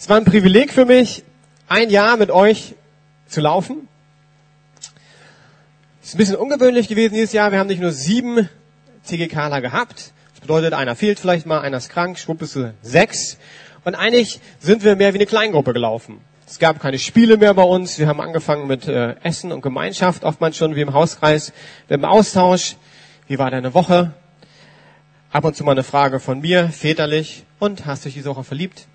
Es war ein Privileg für mich, ein Jahr mit euch zu laufen. Es ist ein bisschen ungewöhnlich gewesen dieses Jahr. Wir haben nicht nur sieben TGKler gehabt. Das bedeutet, einer fehlt vielleicht mal, einer ist krank, schwupp ist sechs. Und eigentlich sind wir mehr wie eine Kleingruppe gelaufen. Es gab keine Spiele mehr bei uns. Wir haben angefangen mit äh, Essen und Gemeinschaft, oftmals schon wie im Hauskreis, mit dem Austausch. Wie war deine Woche? Ab und zu mal eine Frage von mir, väterlich. Und hast du dich diese Woche verliebt?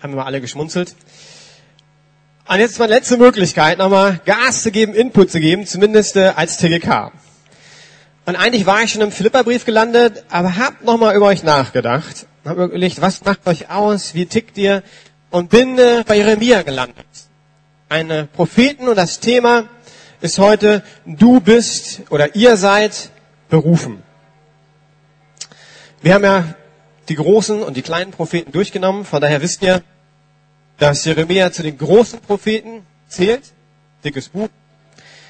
Haben wir mal alle geschmunzelt. Und jetzt ist meine letzte Möglichkeit, nochmal Gas zu geben, Input zu geben, zumindest äh, als TGK. Und eigentlich war ich schon im Philipperbrief gelandet, aber hab nochmal über euch nachgedacht. Hab überlegt, was macht euch aus, wie tickt ihr? Und bin äh, bei Jeremia gelandet. Eine Propheten und das Thema ist heute, du bist oder ihr seid berufen. Wir haben ja die großen und die kleinen Propheten durchgenommen. Von daher wisst ihr, dass Jeremia zu den großen Propheten zählt. Dickes Buch.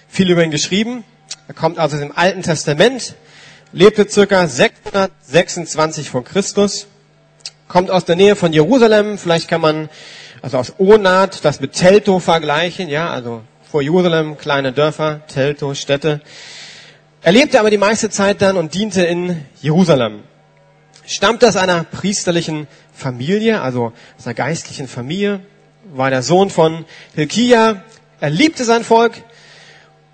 Viel über ihn geschrieben. Er kommt also im Alten Testament, lebte circa 626 vor Christus, kommt aus der Nähe von Jerusalem. Vielleicht kann man also aus Onat das mit Telto vergleichen. Ja, also vor Jerusalem kleine Dörfer, Telto, Städte. Er lebte aber die meiste Zeit dann und diente in Jerusalem stammt aus einer priesterlichen Familie, also aus einer geistlichen Familie, war der Sohn von Hilkia. Er liebte sein Volk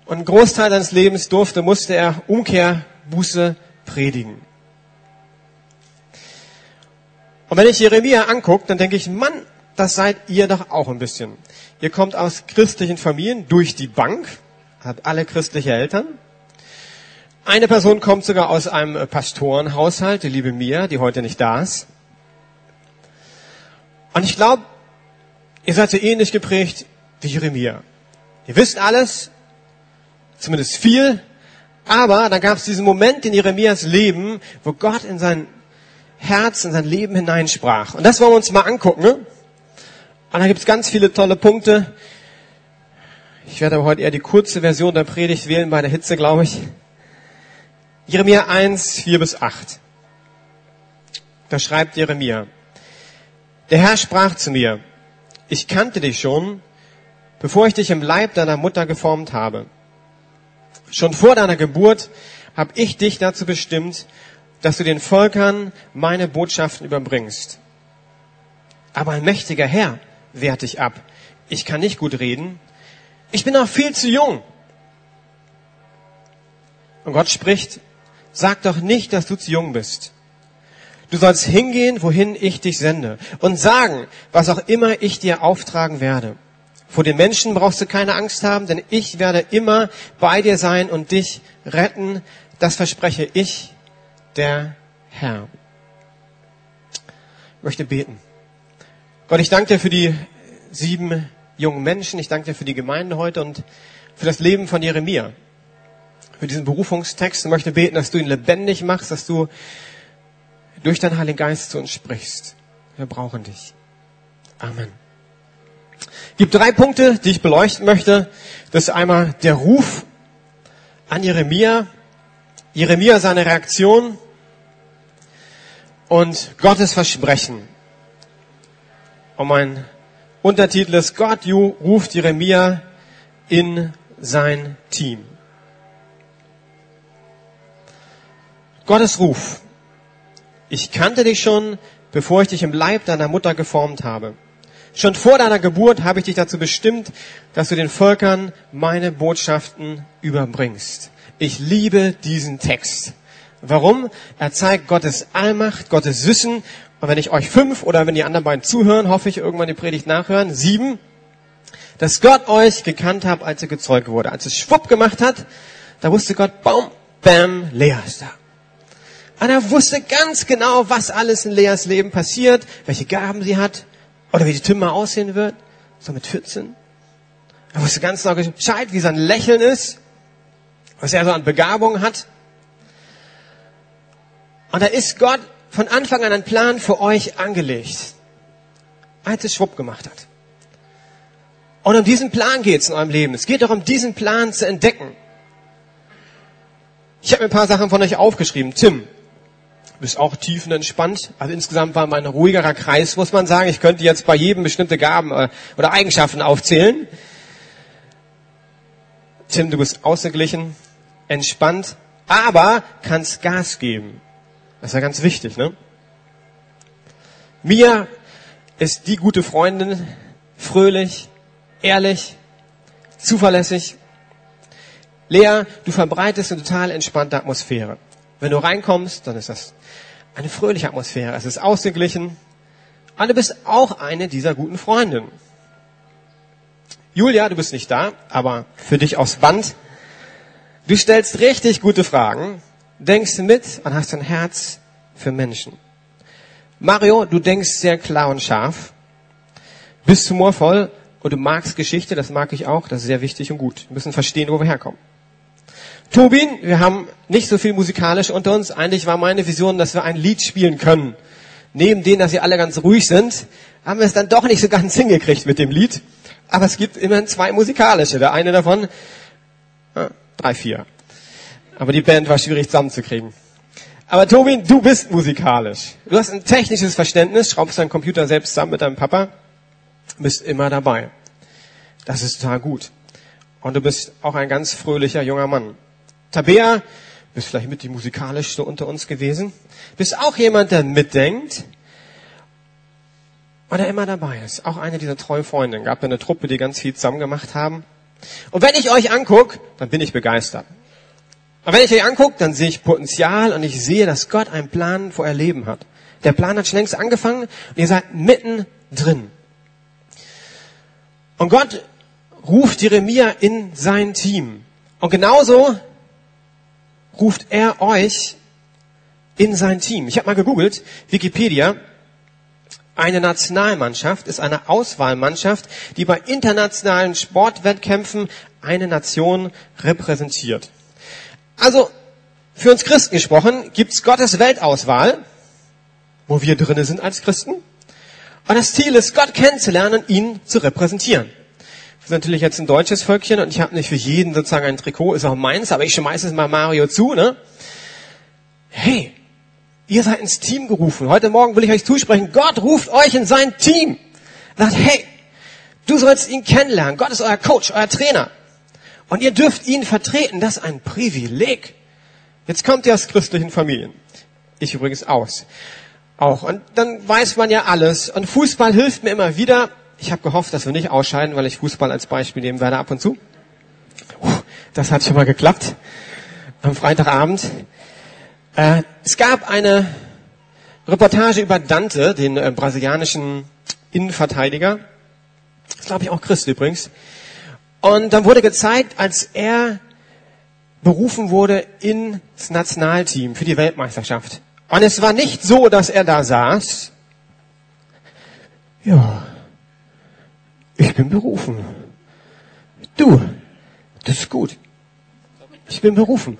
und einen Großteil seines Lebens durfte, musste er Umkehr, Buße predigen. Und wenn ich Jeremia angucke, dann denke ich, Mann, das seid ihr doch auch ein bisschen. Ihr kommt aus christlichen Familien durch die Bank, habt alle christliche Eltern, eine Person kommt sogar aus einem Pastorenhaushalt, die liebe Mia, die heute nicht da ist. Und ich glaube, ihr seid so ähnlich geprägt wie Jeremia. Ihr wisst alles, zumindest viel, aber dann gab es diesen Moment in Jeremias Leben, wo Gott in sein Herz, in sein Leben hineinsprach. Und das wollen wir uns mal angucken. Ne? Und da gibt es ganz viele tolle Punkte. Ich werde aber heute eher die kurze Version der Predigt wählen bei der Hitze, glaube ich. Jeremia 1, 4 bis 8. Da schreibt Jeremia, der Herr sprach zu mir, ich kannte dich schon, bevor ich dich im Leib deiner Mutter geformt habe. Schon vor deiner Geburt habe ich dich dazu bestimmt, dass du den Völkern meine Botschaften überbringst. Aber ein mächtiger Herr wehrt dich ab. Ich kann nicht gut reden. Ich bin auch viel zu jung. Und Gott spricht, Sag doch nicht, dass du zu jung bist. Du sollst hingehen, wohin ich dich sende und sagen, was auch immer ich dir auftragen werde. Vor den Menschen brauchst du keine Angst haben, denn ich werde immer bei dir sein und dich retten. Das verspreche ich, der Herr. Ich möchte beten. Gott, ich danke dir für die sieben jungen Menschen. Ich danke dir für die Gemeinde heute und für das Leben von Jeremia für diesen Berufungstext und möchte beten, dass du ihn lebendig machst, dass du durch deinen Heiligen Geist zu uns sprichst. Wir brauchen dich. Amen. Es gibt drei Punkte, die ich beleuchten möchte. Das ist einmal der Ruf an Jeremia, Jeremia seine Reaktion und Gottes Versprechen. Und mein Untertitel ist Gott ruft Jeremia in sein Team. Gottes Ruf. Ich kannte dich schon, bevor ich dich im Leib deiner Mutter geformt habe. Schon vor deiner Geburt habe ich dich dazu bestimmt, dass du den Völkern meine Botschaften überbringst. Ich liebe diesen Text. Warum? Er zeigt Gottes Allmacht, Gottes Wissen. Und wenn ich euch fünf oder wenn die anderen beiden zuhören, hoffe ich irgendwann die Predigt nachhören, sieben, dass Gott euch gekannt hat, als er gezeugt wurde. Als es schwupp gemacht hat, da wusste Gott, baum, bam, Lea ist da. Und er wusste ganz genau, was alles in Leas Leben passiert, welche Gaben sie hat oder wie die Tim mal aussehen wird, so mit 14. Er wusste ganz genau Bescheid, wie sein Lächeln ist, was er so an Begabungen hat. Und da ist Gott von Anfang an einen Plan für euch angelegt, als es schwupp gemacht hat. Und um diesen Plan geht es in eurem Leben. Es geht darum, diesen Plan zu entdecken. Ich habe mir ein paar Sachen von euch aufgeschrieben. Tim, bist auch tiefenentspannt. Also insgesamt war mein ruhigerer Kreis, muss man sagen. Ich könnte jetzt bei jedem bestimmte Gaben äh, oder Eigenschaften aufzählen. Tim, du bist ausgeglichen, entspannt, aber kannst Gas geben. Das ist ja ganz wichtig, ne? Mia ist die gute Freundin, fröhlich, ehrlich, zuverlässig. Lea, du verbreitest eine total entspannte Atmosphäre. Wenn du reinkommst, dann ist das eine fröhliche Atmosphäre. Es ist ausgeglichen. Und du bist auch eine dieser guten Freundinnen. Julia, du bist nicht da, aber für dich aufs Band. Du stellst richtig gute Fragen, denkst mit und hast ein Herz für Menschen. Mario, du denkst sehr klar und scharf, bist humorvoll und du magst Geschichte, das mag ich auch, das ist sehr wichtig und gut. Wir müssen verstehen, wo wir herkommen. Tobin, wir haben nicht so viel musikalisch unter uns. Eigentlich war meine Vision, dass wir ein Lied spielen können. Neben denen, dass sie alle ganz ruhig sind, haben wir es dann doch nicht so ganz hingekriegt mit dem Lied. Aber es gibt immerhin zwei musikalische. Der eine davon, ah, drei, vier. Aber die Band war schwierig zusammenzukriegen. Aber Tobin, du bist musikalisch. Du hast ein technisches Verständnis, schraubst deinen Computer selbst zusammen mit deinem Papa, bist immer dabei. Das ist total gut. Und du bist auch ein ganz fröhlicher junger Mann. Tabea, bist vielleicht mit die musikalischste unter uns gewesen. Bist auch jemand, der mitdenkt und der immer dabei ist. Auch eine dieser treuen Freundinnen. Gab ja eine Truppe, die ganz viel zusammen gemacht haben. Und wenn ich euch angucke, dann bin ich begeistert. Und wenn ich euch angucke, dann sehe ich Potenzial und ich sehe, dass Gott einen Plan vor euer Leben hat. Der Plan hat schon längst angefangen und ihr seid mitten drin. Und Gott ruft Jeremia in sein Team. Und genauso ruft er euch in sein Team. Ich habe mal gegoogelt, Wikipedia. Eine Nationalmannschaft ist eine Auswahlmannschaft, die bei internationalen Sportwettkämpfen eine Nation repräsentiert. Also, für uns Christen gesprochen, gibt's Gottes Weltauswahl, wo wir drinnen sind als Christen. Und das Ziel ist, Gott kennenzulernen und ihn zu repräsentieren. Wir sind natürlich jetzt ein deutsches Völkchen und ich habe nicht für jeden sozusagen ein Trikot, ist auch meins, aber ich schmeiße es mal Mario zu, ne? Hey, ihr seid ins Team gerufen. Heute Morgen will ich euch zusprechen, Gott ruft euch in sein Team. Sagt, hey, du sollst ihn kennenlernen. Gott ist euer Coach, euer Trainer. Und ihr dürft ihn vertreten. Das ist ein Privileg. Jetzt kommt ihr aus christlichen Familien. Ich übrigens aus. Auch. Und dann weiß man ja alles. Und Fußball hilft mir immer wieder. Ich habe gehofft, dass wir nicht ausscheiden, weil ich Fußball als Beispiel nehmen werde ab und zu. Das hat schon mal geklappt. Am Freitagabend. Äh, es gab eine Reportage über Dante, den äh, brasilianischen Innenverteidiger. Das glaube ich, auch Christ übrigens. Und dann wurde gezeigt, als er berufen wurde ins Nationalteam für die Weltmeisterschaft. Und es war nicht so, dass er da saß. Ja, ich bin berufen. Du, das ist gut. Ich bin berufen.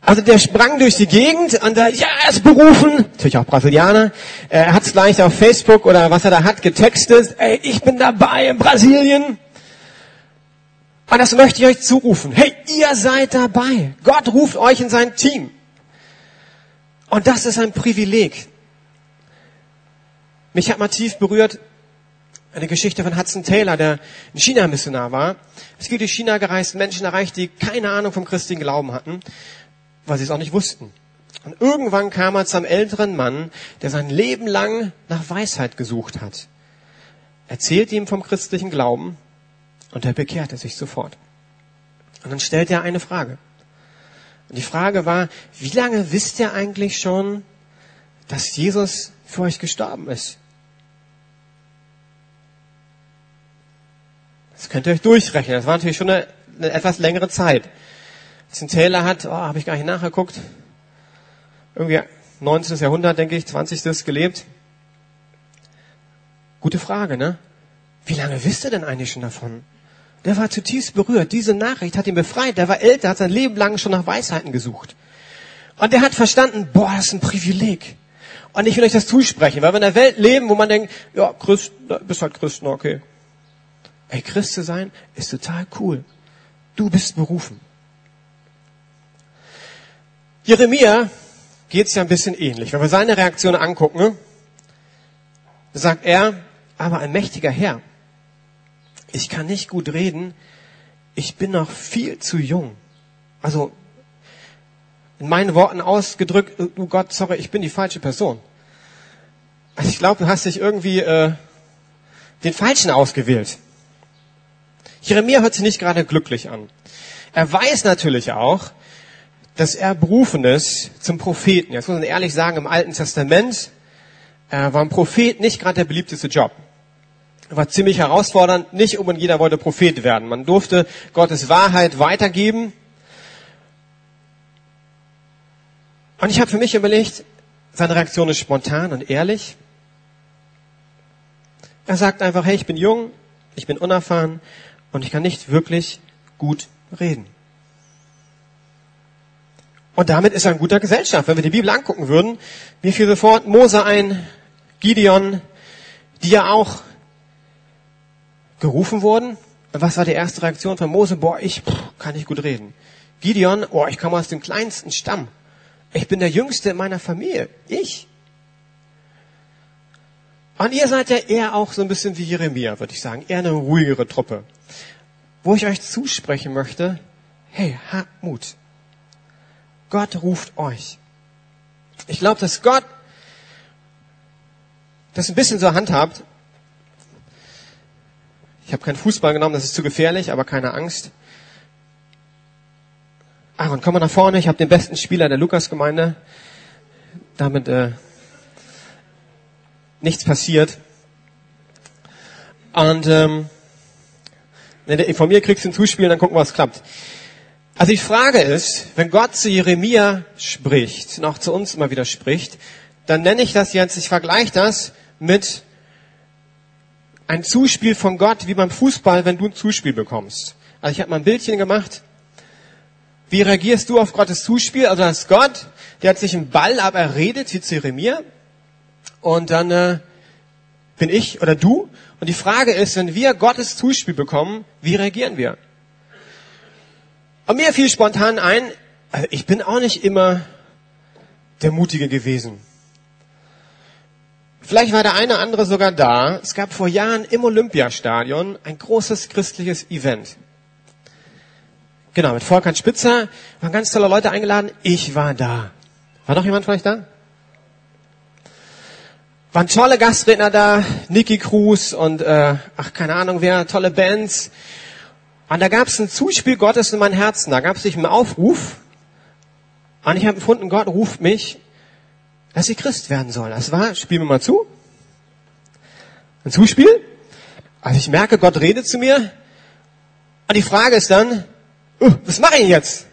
Also der sprang durch die Gegend und da, ja, er ist berufen. Natürlich auch Brasilianer. Er hat es gleich auf Facebook oder was er da hat getextet. Ey, ich bin dabei in Brasilien. Und das möchte ich euch zurufen. Hey, ihr seid dabei. Gott ruft euch in sein Team. Und das ist ein Privileg. Mich hat mal tief berührt, eine Geschichte von Hudson Taylor, der ein China-Missionar war. Es geht durch China gereist, Menschen erreicht, die keine Ahnung vom christlichen Glauben hatten, weil sie es auch nicht wussten. Und irgendwann kam er zu einem älteren Mann, der sein Leben lang nach Weisheit gesucht hat. Erzählt ihm vom christlichen Glauben und er bekehrte sich sofort. Und dann stellt er eine Frage. Und die Frage war, wie lange wisst ihr eigentlich schon, dass Jesus für euch gestorben ist? Das könnt ihr euch durchrechnen. Das war natürlich schon eine, eine etwas längere Zeit. Was ein Taylor hat, oh, habe ich gar nicht nachgeguckt. Irgendwie 19. Jahrhundert, denke ich, 20. gelebt. Gute Frage, ne? Wie lange wisst ihr denn eigentlich schon davon? Der war zutiefst berührt. Diese Nachricht hat ihn befreit. Der war älter, hat sein Leben lang schon nach Weisheiten gesucht. Und er hat verstanden, boah, das ist ein Privileg. Und ich will euch das zusprechen, weil wir in einer Welt leben, wo man denkt, ja, Christ, bist halt Christen, okay. Ey, Christ zu sein ist total cool. Du bist berufen. Jeremia geht's ja ein bisschen ähnlich. Wenn wir seine Reaktion angucken, sagt er, aber ein mächtiger Herr, ich kann nicht gut reden, ich bin noch viel zu jung. Also in meinen Worten ausgedrückt, du Gott, sorry, ich bin die falsche Person. Also ich glaube, du hast dich irgendwie äh, den Falschen ausgewählt. Jeremia hört sich nicht gerade glücklich an. Er weiß natürlich auch, dass er berufen ist zum Propheten. Jetzt muss man ehrlich sagen, im Alten Testament äh, war ein Prophet nicht gerade der beliebteste Job. War ziemlich herausfordernd. Nicht und jeder wollte Prophet werden. Man durfte Gottes Wahrheit weitergeben. Und ich habe für mich überlegt, seine Reaktion ist spontan und ehrlich. Er sagt einfach, hey, ich bin jung, ich bin unerfahren und ich kann nicht wirklich gut reden. Und damit ist er in guter Gesellschaft. Wenn wir die Bibel angucken würden, mir fiel sofort Mose ein, Gideon, die ja auch gerufen wurden. Was war die erste Reaktion von Mose? Boah, ich pff, kann nicht gut reden. Gideon, boah, ich komme aus dem kleinsten Stamm. Ich bin der Jüngste in meiner Familie. Ich. Und ihr seid ja eher auch so ein bisschen wie Jeremia, würde ich sagen. Eher eine ruhigere Truppe. Wo ich euch zusprechen möchte, hey, habt Mut. Gott ruft euch. Ich glaube, dass Gott das ein bisschen so handhabt. Ich habe keinen Fußball genommen, das ist zu gefährlich, aber keine Angst. Aaron, komm mal nach vorne. Ich habe den besten Spieler der Lukas-Gemeinde. Damit äh, nichts passiert. Und ähm, von mir kriegst du ein Zuspielen, dann gucken wir, was klappt. Also die Frage ist, wenn Gott zu Jeremia spricht und auch zu uns immer wieder spricht, dann nenne ich das jetzt, ich vergleiche das mit ein Zuspiel von Gott wie beim Fußball, wenn du ein Zuspiel bekommst. Also ich habe mal ein Bildchen gemacht. Wie reagierst du auf Gottes Zuspiel? Also das ist Gott, der hat sich einen Ball aber erredet, wie zu Jeremia. Und dann äh, bin ich oder du. Und die Frage ist, wenn wir Gottes Zuspiel bekommen, wie reagieren wir? Und mir fiel spontan ein, also ich bin auch nicht immer der Mutige gewesen. Vielleicht war der eine oder andere sogar da. Es gab vor Jahren im Olympiastadion ein großes christliches Event. Genau, mit Volkan Spitzer waren ganz tolle Leute eingeladen. Ich war da. War noch jemand vielleicht da? Waren tolle Gastredner da, Nicky Cruz und äh, ach keine Ahnung wer, tolle Bands. Und da gab es ein Zuspiel Gottes in mein Herzen. Da gab es sich einen Aufruf. Und ich habe empfunden, Gott ruft mich, dass ich Christ werden soll. Das war, spielen wir mal zu. Ein Zuspiel. Also ich merke, Gott redet zu mir. Und die Frage ist dann, uh, was mache ich jetzt?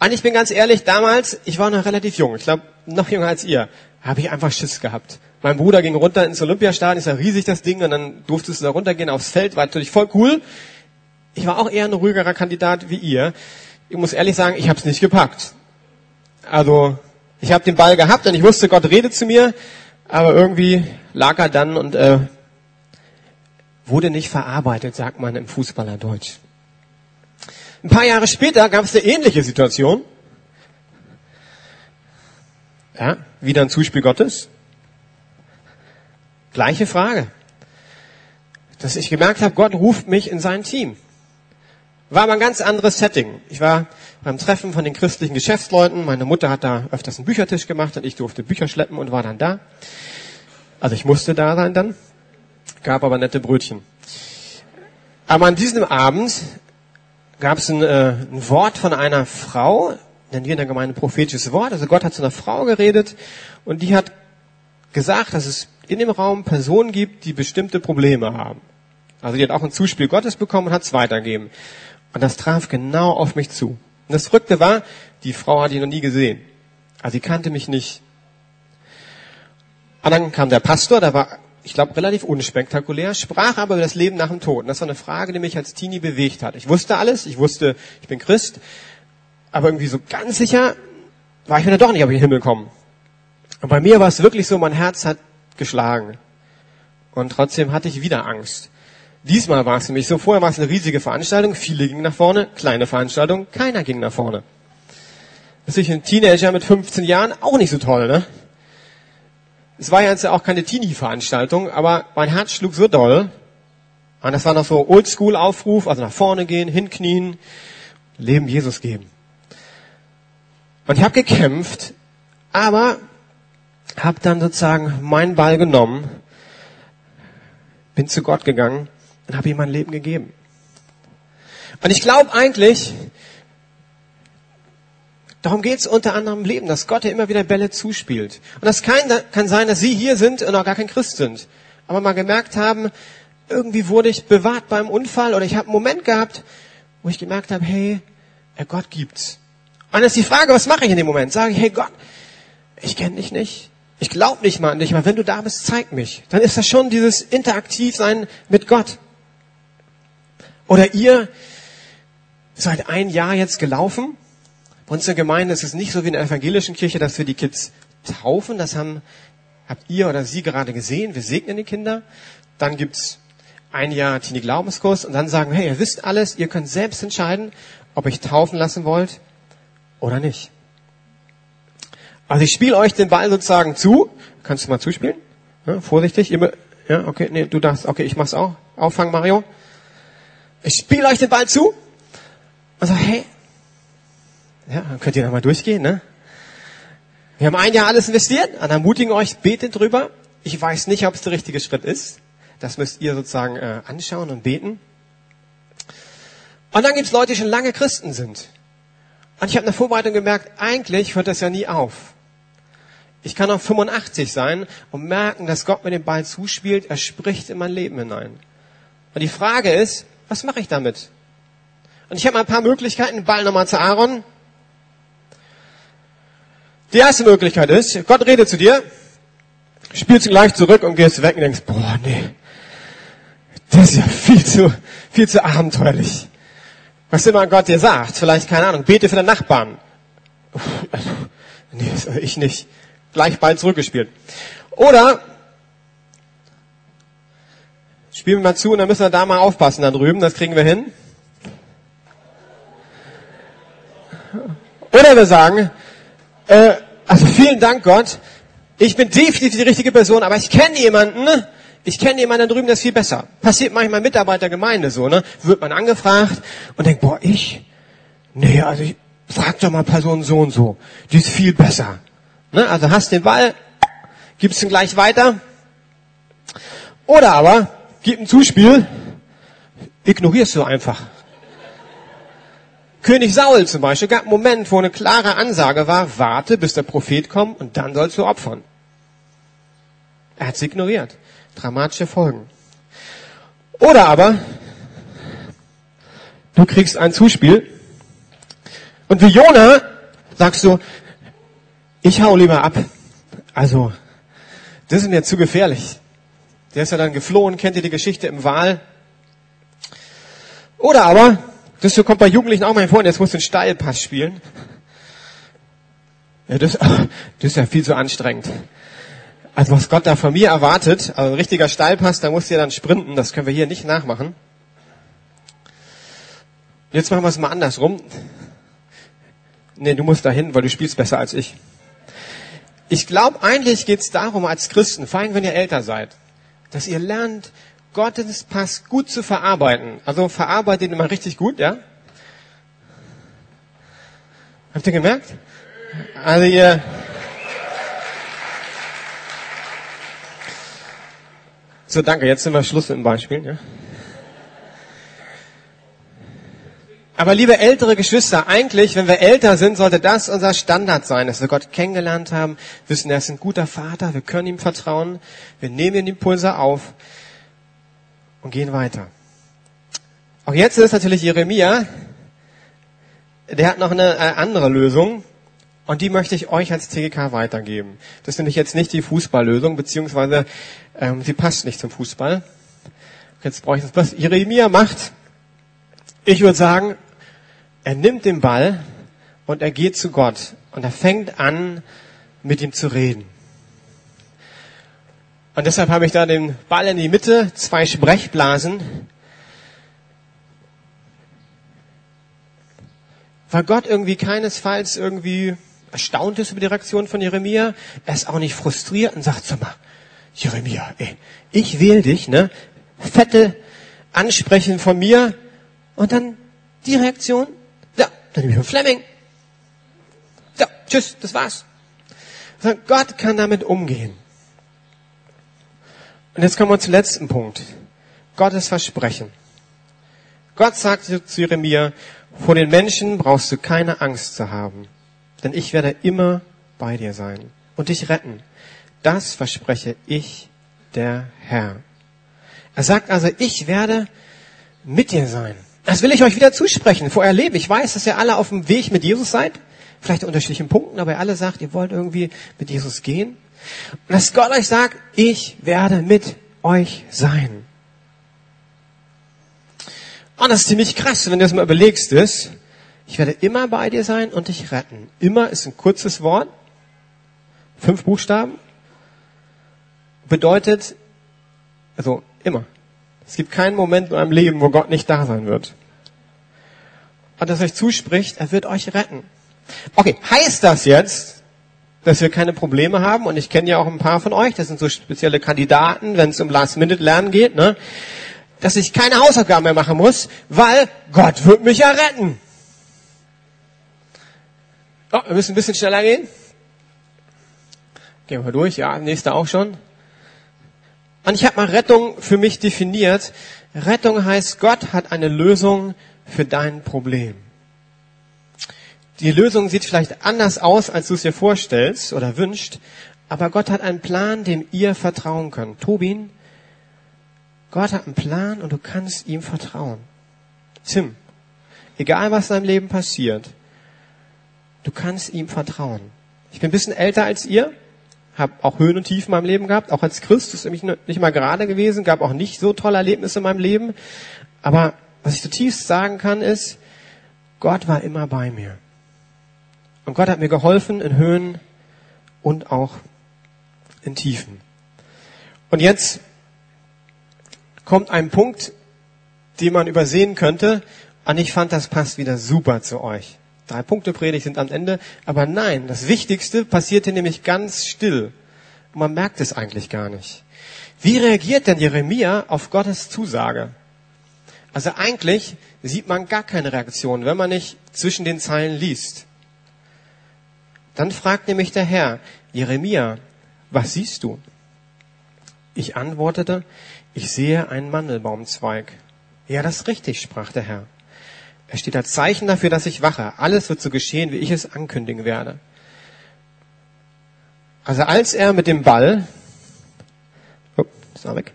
Und ich bin ganz ehrlich, damals, ich war noch relativ jung. Ich glaube, noch jünger als ihr. Habe ich einfach Schiss gehabt. Mein Bruder ging runter ins Olympiastadion, ist ja riesig das Ding, und dann durftest du da runtergehen aufs Feld, war natürlich voll cool ich war auch eher ein ruhigerer Kandidat wie ihr. Ich muss ehrlich sagen, ich habe es nicht gepackt. Also ich habe den Ball gehabt und ich wusste, Gott redet zu mir, aber irgendwie lag er dann und äh, wurde nicht verarbeitet, sagt man im Fußballerdeutsch. Ein paar Jahre später gab es eine ähnliche Situation. Ja, wieder ein Zuspiel Gottes. Gleiche Frage. Dass ich gemerkt habe, Gott ruft mich in sein Team. War aber ein ganz anderes Setting. Ich war beim Treffen von den christlichen Geschäftsleuten. Meine Mutter hat da öfters einen Büchertisch gemacht und ich durfte Bücher schleppen und war dann da. Also ich musste da sein dann. Gab aber nette Brötchen. Aber an diesem Abend gab es ein, äh, ein Wort von einer Frau, nennen wir in der Gemeinde prophetisches Wort. Also Gott hat zu einer Frau geredet und die hat gesagt, dass es in dem Raum Personen gibt, die bestimmte Probleme haben. Also die hat auch ein Zuspiel Gottes bekommen und hat es weitergeben. Und das traf genau auf mich zu. Und das Verrückte war, die Frau hatte ich noch nie gesehen. Also sie kannte mich nicht. Und dann kam der Pastor, der war, ich glaube, relativ unspektakulär, sprach aber über das Leben nach dem Tod. Und das war eine Frage, die mich als Teenie bewegt hat. Ich wusste alles, ich wusste, ich bin Christ, aber irgendwie so ganz sicher war ich mir doch nicht, in den Himmel komme. Und bei mir war es wirklich so, mein Herz hat geschlagen. Und trotzdem hatte ich wieder Angst. Diesmal war es nämlich so, vorher war es eine riesige Veranstaltung, viele gingen nach vorne, kleine Veranstaltung, keiner ging nach vorne. Das ist ein Teenager mit 15 Jahren auch nicht so toll, ne? Es war jetzt ja auch keine Teenie-Veranstaltung, aber mein Herz schlug so doll. Und das war noch so Oldschool-Aufruf, also nach vorne gehen, hinknien, Leben Jesus geben. Und ich habe gekämpft, aber habe dann sozusagen meinen Ball genommen, bin zu Gott gegangen und habe ihm mein Leben gegeben. Und ich glaube eigentlich, darum geht es unter anderem im Leben, dass Gott dir immer wieder Bälle zuspielt. Und das kann, kann sein, dass Sie hier sind und noch gar kein Christ sind, aber mal gemerkt haben, irgendwie wurde ich bewahrt beim Unfall oder ich habe einen Moment gehabt, wo ich gemerkt habe, hey, Gott gibt's. Und dann ist die Frage, was mache ich in dem Moment? Sage ich, hey Gott, ich kenne dich nicht. Ich glaube nicht mal an dich, aber wenn du da bist, zeig mich. Dann ist das schon dieses Interaktivsein mit Gott. Oder ihr seid ein Jahr jetzt gelaufen. Bei uns in der Gemeinde ist es nicht so wie in der evangelischen Kirche, dass wir die Kids taufen. Das haben, habt ihr oder sie gerade gesehen. Wir segnen die Kinder. Dann gibt's ein Jahr Teenie Glaubenskurs und dann sagen wir, hey, ihr wisst alles, ihr könnt selbst entscheiden, ob ihr taufen lassen wollt oder nicht. Also ich spiele euch den Ball sozusagen zu. Kannst du mal zuspielen? Ja, vorsichtig. Immer, ja, okay, nee, du darfst. Okay, ich mach's auch. Auffangen, Mario. Ich spiele euch den Ball zu. Und so, hey. Ja, dann könnt ihr nochmal durchgehen, ne? Wir haben ein Jahr alles investiert und ermutigen euch, betet drüber. Ich weiß nicht, ob es der richtige Schritt ist. Das müsst ihr sozusagen äh, anschauen und beten. Und dann gibt's Leute, die schon lange Christen sind. Und ich habe in der Vorbereitung gemerkt, eigentlich hört das ja nie auf. Ich kann auch 85 sein und merken, dass Gott mir den Ball zuspielt, er spricht in mein Leben hinein. Und die Frage ist, was mache ich damit? Und ich habe mal ein paar Möglichkeiten, Ball nochmal zu Aaron. Die erste Möglichkeit ist, Gott redet zu dir, spielst ihn gleich zurück und gehst weg und denkst, boah, nee, das ist ja viel zu, viel zu abenteuerlich. Was immer Gott dir sagt, vielleicht, keine Ahnung, bete für den Nachbarn. Also, nee, ich nicht. Gleich Ball zurückgespielt. Oder, spielen wir mal zu und dann müssen wir da mal aufpassen da drüben, das kriegen wir hin. Oder wir sagen, äh, also vielen Dank Gott, ich bin definitiv die richtige Person, aber ich kenne jemanden, ich kenne jemanden da drüben, der ist viel besser. Passiert manchmal Mitarbeiter Gemeinde so, ne? Wird man angefragt und denkt, boah, ich? Nee, also ich, frag doch mal Person so und so. Die ist viel besser. Ne? Also hast den Ball, gibst ihn gleich weiter. Oder aber, gib ein Zuspiel, ignorierst du einfach. König Saul zum Beispiel gab einen Moment, wo eine klare Ansage war, warte, bis der Prophet kommt und dann sollst du opfern. Er hat es ignoriert. Dramatische Folgen. Oder aber, du kriegst ein Zuspiel und wie Jona sagst du, ich hau lieber ab. Also, das ist mir zu gefährlich. Der ist ja dann geflohen, kennt ihr die Geschichte im Wahl? Oder aber, das kommt bei Jugendlichen auch mal vor, und jetzt musst du einen Steilpass spielen. Ja, das, das ist ja viel zu anstrengend. Also was Gott da von mir erwartet, also ein richtiger Steilpass, da musst du ja dann sprinten, das können wir hier nicht nachmachen. Jetzt machen wir es mal andersrum. Nee, du musst dahin, weil du spielst besser als ich. Ich glaube, eigentlich geht es darum, als Christen, vor allem wenn ihr älter seid, dass ihr lernt, Gottes Pass gut zu verarbeiten. Also verarbeitet ihn mal richtig gut, ja? Habt ihr gemerkt? Also ihr, so danke, jetzt sind wir Schluss mit dem Beispiel, ja? Aber liebe ältere Geschwister, eigentlich, wenn wir älter sind, sollte das unser Standard sein, dass wir Gott kennengelernt haben, wissen, er ist ein guter Vater, wir können ihm vertrauen, wir nehmen den Impulse auf und gehen weiter. Auch jetzt ist natürlich Jeremia, der hat noch eine äh, andere Lösung und die möchte ich euch als TGK weitergeben. Das ist nämlich jetzt nicht die Fußballlösung, beziehungsweise ähm, sie passt nicht zum Fußball. Jetzt brauche ich das. Was Jeremia macht, ich würde sagen, er nimmt den Ball und er geht zu Gott und er fängt an, mit ihm zu reden. Und deshalb habe ich da den Ball in die Mitte, zwei Sprechblasen. weil Gott irgendwie keinesfalls irgendwie erstaunt ist über die Reaktion von Jeremia. Er ist auch nicht frustriert und sagt, sag mal, Jeremia, ey, ich wähle dich, ne? Fette Ansprechen von mir und dann die Reaktion, ja, dann nehme ich Fleming. Ja, tschüss, das war's. Gott kann damit umgehen. Und jetzt kommen wir zum letzten Punkt. Gottes Versprechen. Gott sagte zu Jeremia, vor den Menschen brauchst du keine Angst zu haben, denn ich werde immer bei dir sein und dich retten. Das verspreche ich, der Herr. Er sagt also, ich werde mit dir sein. Das will ich euch wieder zusprechen, vor euer Leben. Ich weiß, dass ihr alle auf dem Weg mit Jesus seid, vielleicht in unterschiedlichen Punkten, aber ihr alle sagt, ihr wollt irgendwie mit Jesus gehen. Und dass Gott euch sagt, ich werde mit euch sein. Und das ist ziemlich krass, wenn du das mal überlegst, ist, ich werde immer bei dir sein und dich retten. Immer ist ein kurzes Wort, fünf Buchstaben, bedeutet, also immer. Es gibt keinen Moment in eurem Leben, wo Gott nicht da sein wird. Und dass euch zuspricht, er wird euch retten. Okay, heißt das jetzt, dass wir keine Probleme haben? Und ich kenne ja auch ein paar von euch, das sind so spezielle Kandidaten, wenn es um Last-Minute-Lernen geht, ne? dass ich keine Hausaufgaben mehr machen muss, weil Gott wird mich ja retten. Oh, wir müssen ein bisschen schneller gehen. Gehen wir durch, ja, nächster auch schon. Und ich habe mal Rettung für mich definiert. Rettung heißt, Gott hat eine Lösung für dein Problem. Die Lösung sieht vielleicht anders aus, als du es dir vorstellst oder wünscht, aber Gott hat einen Plan, dem ihr vertrauen könnt. Tobin, Gott hat einen Plan und du kannst ihm vertrauen. Tim, egal was in deinem Leben passiert, du kannst ihm vertrauen. Ich bin ein bisschen älter als ihr, habe auch Höhen und Tiefen in meinem Leben gehabt, auch als Christ ist nämlich nicht mal gerade gewesen, gab auch nicht so tolle Erlebnisse in meinem Leben. Aber was ich zutiefst sagen kann, ist, Gott war immer bei mir. Und Gott hat mir geholfen in Höhen und auch in Tiefen. Und jetzt kommt ein Punkt, den man übersehen könnte. Und ich fand, das passt wieder super zu euch. Drei Punkte Predigt sind am Ende. Aber nein, das Wichtigste passierte nämlich ganz still. Und man merkt es eigentlich gar nicht. Wie reagiert denn Jeremia auf Gottes Zusage? Also eigentlich sieht man gar keine Reaktion, wenn man nicht zwischen den Zeilen liest. Dann fragt nämlich der Herr, Jeremia, was siehst du? Ich antwortete, ich sehe einen Mandelbaumzweig. Ja, das ist richtig, sprach der Herr. Es steht als Zeichen dafür, dass ich wache. Alles wird so geschehen, wie ich es ankündigen werde. Also als er mit dem Ball, oh, weg,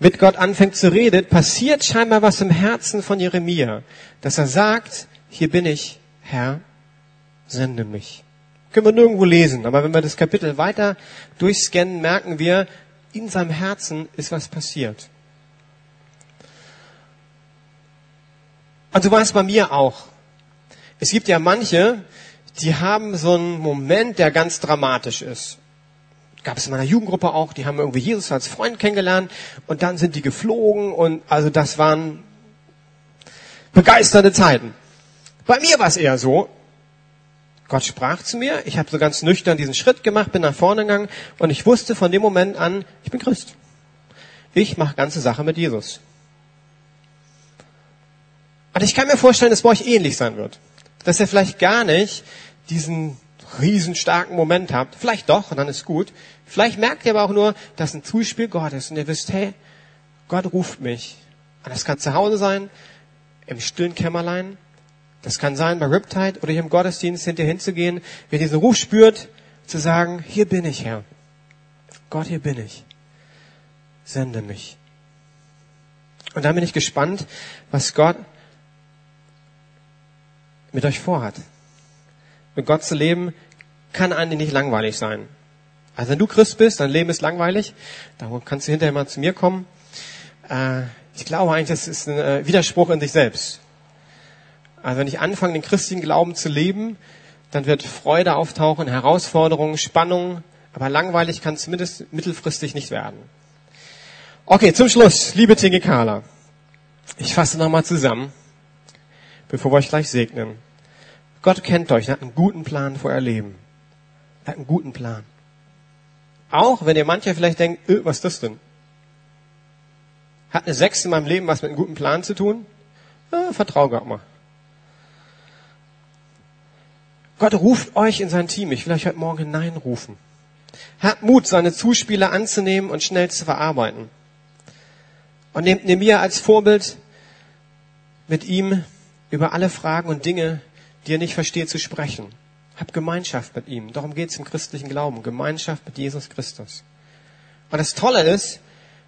mit Gott anfängt zu reden, passiert scheinbar was im Herzen von Jeremia, dass er sagt, hier bin ich, Herr, sende mich. Können wir nirgendwo lesen, aber wenn wir das Kapitel weiter durchscannen, merken wir, in seinem Herzen ist was passiert. Und so war es bei mir auch. Es gibt ja manche, die haben so einen Moment, der ganz dramatisch ist. Gab es in meiner Jugendgruppe auch, die haben irgendwie Jesus als Freund kennengelernt und dann sind die geflogen und also das waren begeisternde Zeiten. Bei mir war es eher so, Gott sprach zu mir, ich habe so ganz nüchtern diesen Schritt gemacht, bin nach vorne gegangen und ich wusste von dem Moment an, ich bin Christ. Ich mache ganze Sache mit Jesus. Und ich kann mir vorstellen, dass bei euch ähnlich sein wird. Dass ihr vielleicht gar nicht diesen riesenstarken Moment habt. Vielleicht doch, und dann ist gut. Vielleicht merkt ihr aber auch nur, dass ein Zuspiel Gottes und ihr wisst, hey, Gott ruft mich. Und das kann zu Hause sein, im stillen Kämmerlein, das kann sein bei Riptide oder hier im Gottesdienst hinterher hinzugehen, wer diesen Ruf spürt, zu sagen, hier bin ich, Herr. Gott, hier bin ich. Sende mich. Und dann bin ich gespannt, was Gott mit euch vorhat. Mit Gott zu leben, kann eigentlich nicht langweilig sein. Also wenn du Christ bist, dein Leben ist langweilig, dann kannst du hinterher mal zu mir kommen. Äh, ich glaube eigentlich, das ist ein äh, Widerspruch in sich selbst. Also wenn ich anfange, den christlichen Glauben zu leben, dann wird Freude auftauchen, Herausforderungen, Spannung, aber langweilig kann es zumindest mittelfristig nicht werden. Okay, zum Schluss, liebe Tingekala. Ich fasse nochmal zusammen, bevor wir euch gleich segnen. Gott kennt euch, er hat einen guten Plan für euer Leben. Er hat einen guten Plan. Auch wenn ihr mancher vielleicht denkt, öh, was ist das denn? Hat eine Sechs in meinem Leben was mit einem guten Plan zu tun? Ja, vertrau Gott mal. Gott ruft euch in sein Team. Ich will euch heute Morgen hineinrufen. Habt Mut, seine Zuspieler anzunehmen und schnell zu verarbeiten. Und nehmt Nemir als Vorbild, mit ihm über alle Fragen und Dinge, die er nicht versteht, zu sprechen. Habt Gemeinschaft mit ihm. Darum geht es im christlichen Glauben. Gemeinschaft mit Jesus Christus. Und das Tolle ist,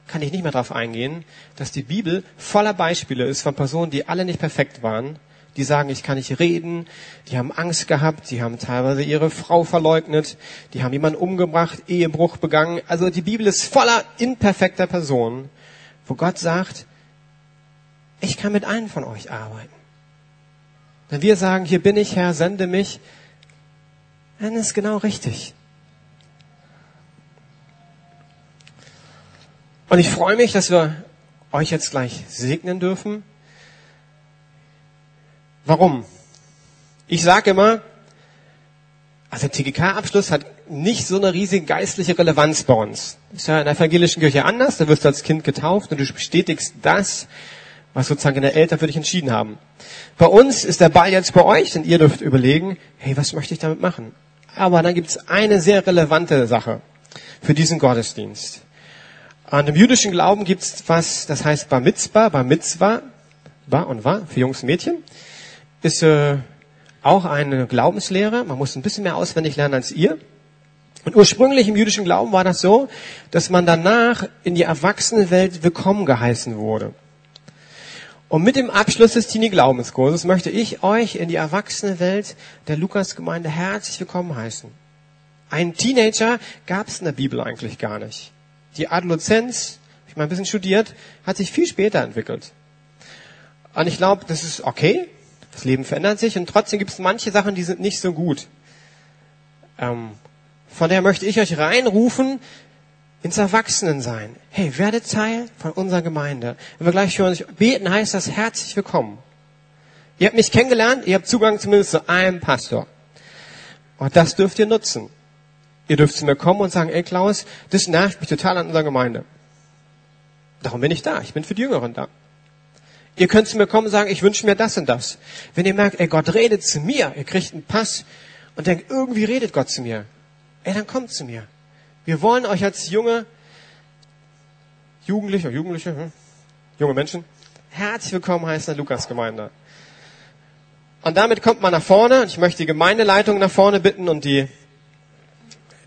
kann ich nicht mehr darauf eingehen, dass die Bibel voller Beispiele ist von Personen, die alle nicht perfekt waren, die sagen, ich kann nicht reden, die haben Angst gehabt, die haben teilweise ihre Frau verleugnet, die haben jemanden umgebracht, Ehebruch begangen. Also die Bibel ist voller imperfekter Personen, wo Gott sagt, ich kann mit einem von euch arbeiten. Wenn wir sagen, hier bin ich Herr, sende mich, dann ist genau richtig. Und ich freue mich, dass wir euch jetzt gleich segnen dürfen. Warum? Ich sage immer, also der TGK-Abschluss hat nicht so eine riesige geistliche Relevanz bei uns. Ist ja in der evangelischen Kirche anders, da wirst du als Kind getauft und du bestätigst das, was sozusagen deine Eltern für dich entschieden haben. Bei uns ist der Ball jetzt bei euch, denn ihr dürft überlegen, hey, was möchte ich damit machen? Aber dann gibt es eine sehr relevante Sache für diesen Gottesdienst. An dem jüdischen Glauben gibt es was, das heißt Bar Mitzvah, Bar Mitzvah, Bar und War für Jungs und Mädchen, ist äh, auch eine Glaubenslehre. Man muss ein bisschen mehr auswendig lernen als ihr. Und ursprünglich im jüdischen Glauben war das so, dass man danach in die Erwachsenenwelt willkommen geheißen wurde. Und mit dem Abschluss des Teenie-Glaubenskurses möchte ich euch in die Erwachsenenwelt der Lukas-Gemeinde herzlich willkommen heißen. Ein Teenager gab es in der Bibel eigentlich gar nicht. Die Adoleszenz, ich mal ein bisschen studiert, hat sich viel später entwickelt. Und ich glaube, das ist okay. Das Leben verändert sich und trotzdem gibt es manche Sachen, die sind nicht so gut. Ähm, von daher möchte ich euch reinrufen, ins Erwachsenensein. Hey, werde Teil von unserer Gemeinde. Wenn wir gleich für uns beten, heißt das herzlich willkommen. Ihr habt mich kennengelernt, ihr habt Zugang zumindest zu einem Pastor. Und das dürft ihr nutzen. Ihr dürft zu mir kommen und sagen, ey Klaus, das nervt mich total an unserer Gemeinde. Darum bin ich da. Ich bin für die Jüngeren da. Ihr könnt zu mir kommen und sagen, ich wünsche mir das und das. Wenn ihr merkt, ey, Gott redet zu mir, ihr kriegt einen Pass und denkt, irgendwie redet Gott zu mir. Ey, dann kommt zu mir. Wir wollen euch als junge, Jugendliche, Jugendliche, hm, junge Menschen, herzlich willkommen heißen in der Lukas-Gemeinde. Und damit kommt man nach vorne. Ich möchte die Gemeindeleitung nach vorne bitten und die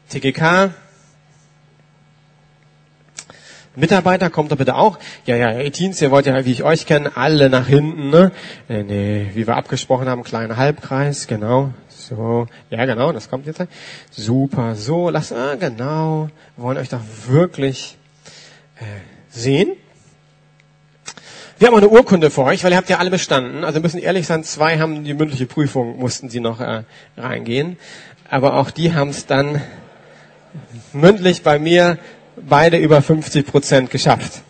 TGK. Mitarbeiter, kommt da bitte auch. Ja, ja, hey Teens, ihr wollt ja, wie ich euch kenne, alle nach hinten, ne? Nee, nee, wie wir abgesprochen haben, kleiner Halbkreis, genau. So, ja genau, das kommt jetzt. Super, so, lass, ah, genau. Wollen euch doch wirklich äh, sehen. Wir haben auch eine Urkunde für euch, weil ihr habt ja alle bestanden. Also müssen ehrlich sein, zwei haben die mündliche Prüfung, mussten sie noch äh, reingehen. Aber auch die haben es dann mündlich bei mir beide über 50 Prozent geschafft.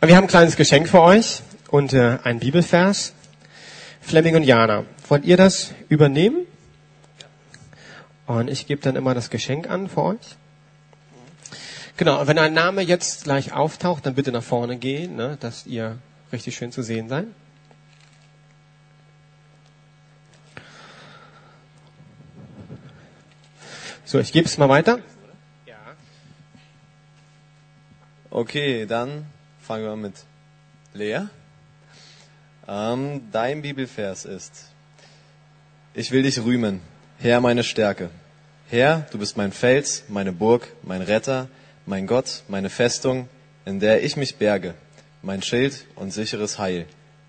Wir haben ein kleines Geschenk für euch und äh, ein Bibelvers. Fleming und Jana, wollt ihr das übernehmen? Und ich gebe dann immer das Geschenk an für euch. Genau, wenn ein Name jetzt gleich auftaucht, dann bitte nach vorne gehen, ne, dass ihr richtig schön zu sehen seid. So, ich gebe es mal weiter. Okay, dann fangen wir mit Lea. Ähm, dein Bibelvers ist, ich will dich rühmen, Herr meine Stärke. Herr, du bist mein Fels, meine Burg, mein Retter, mein Gott, meine Festung, in der ich mich berge, mein Schild und sicheres Heil,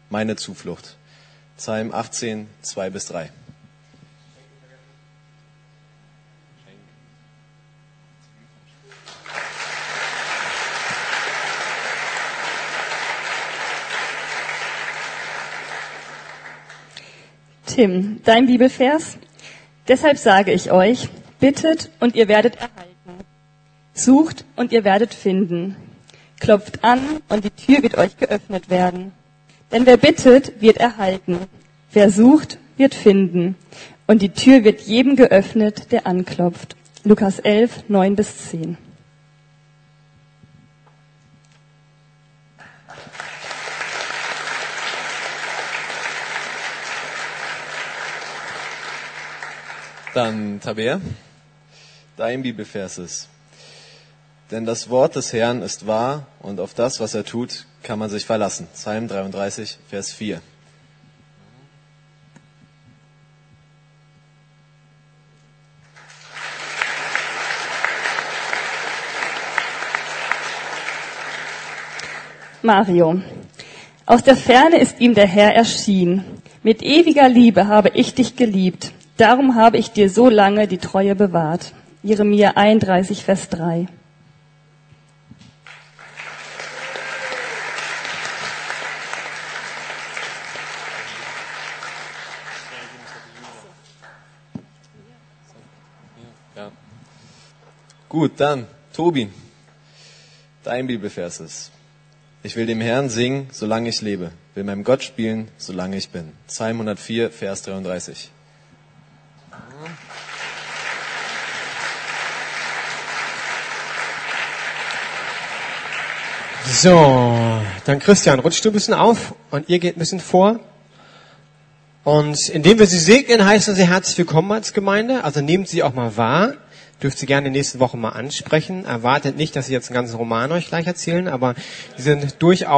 meine Zuflucht. Psalm 18, 2 bis 3. Tim, dein Bibelvers. Deshalb sage ich euch, bittet und ihr werdet erhalten. Sucht und ihr werdet finden. Klopft an und die Tür wird euch geöffnet werden. Denn wer bittet, wird erhalten. Wer sucht, wird finden. Und die Tür wird jedem geöffnet, der anklopft. Lukas 11, 9 bis 10. Dann, Tabea, dein Bibelvers ist. Denn das Wort des Herrn ist wahr und auf das, was er tut, kann man sich verlassen. Psalm 33, Vers 4. Mario. Aus der Ferne ist ihm der Herr erschienen. Mit ewiger Liebe habe ich dich geliebt. Darum habe ich dir so lange die Treue bewahrt. Jeremia 31, Vers 3. Ja. Gut, dann, Tobi, dein Bibelvers ist. Ich will dem Herrn singen, solange ich lebe, will meinem Gott spielen, solange ich bin. Psalm 104, Vers 33. So, dann Christian, rutscht du ein bisschen auf und ihr geht ein bisschen vor. Und indem wir sie segnen, heißen sie herzlich willkommen als Gemeinde. Also nehmt sie auch mal wahr. Dürft sie gerne nächste Woche mal ansprechen. Erwartet nicht, dass sie jetzt einen ganzen Roman euch gleich erzählen, aber sie sind durchaus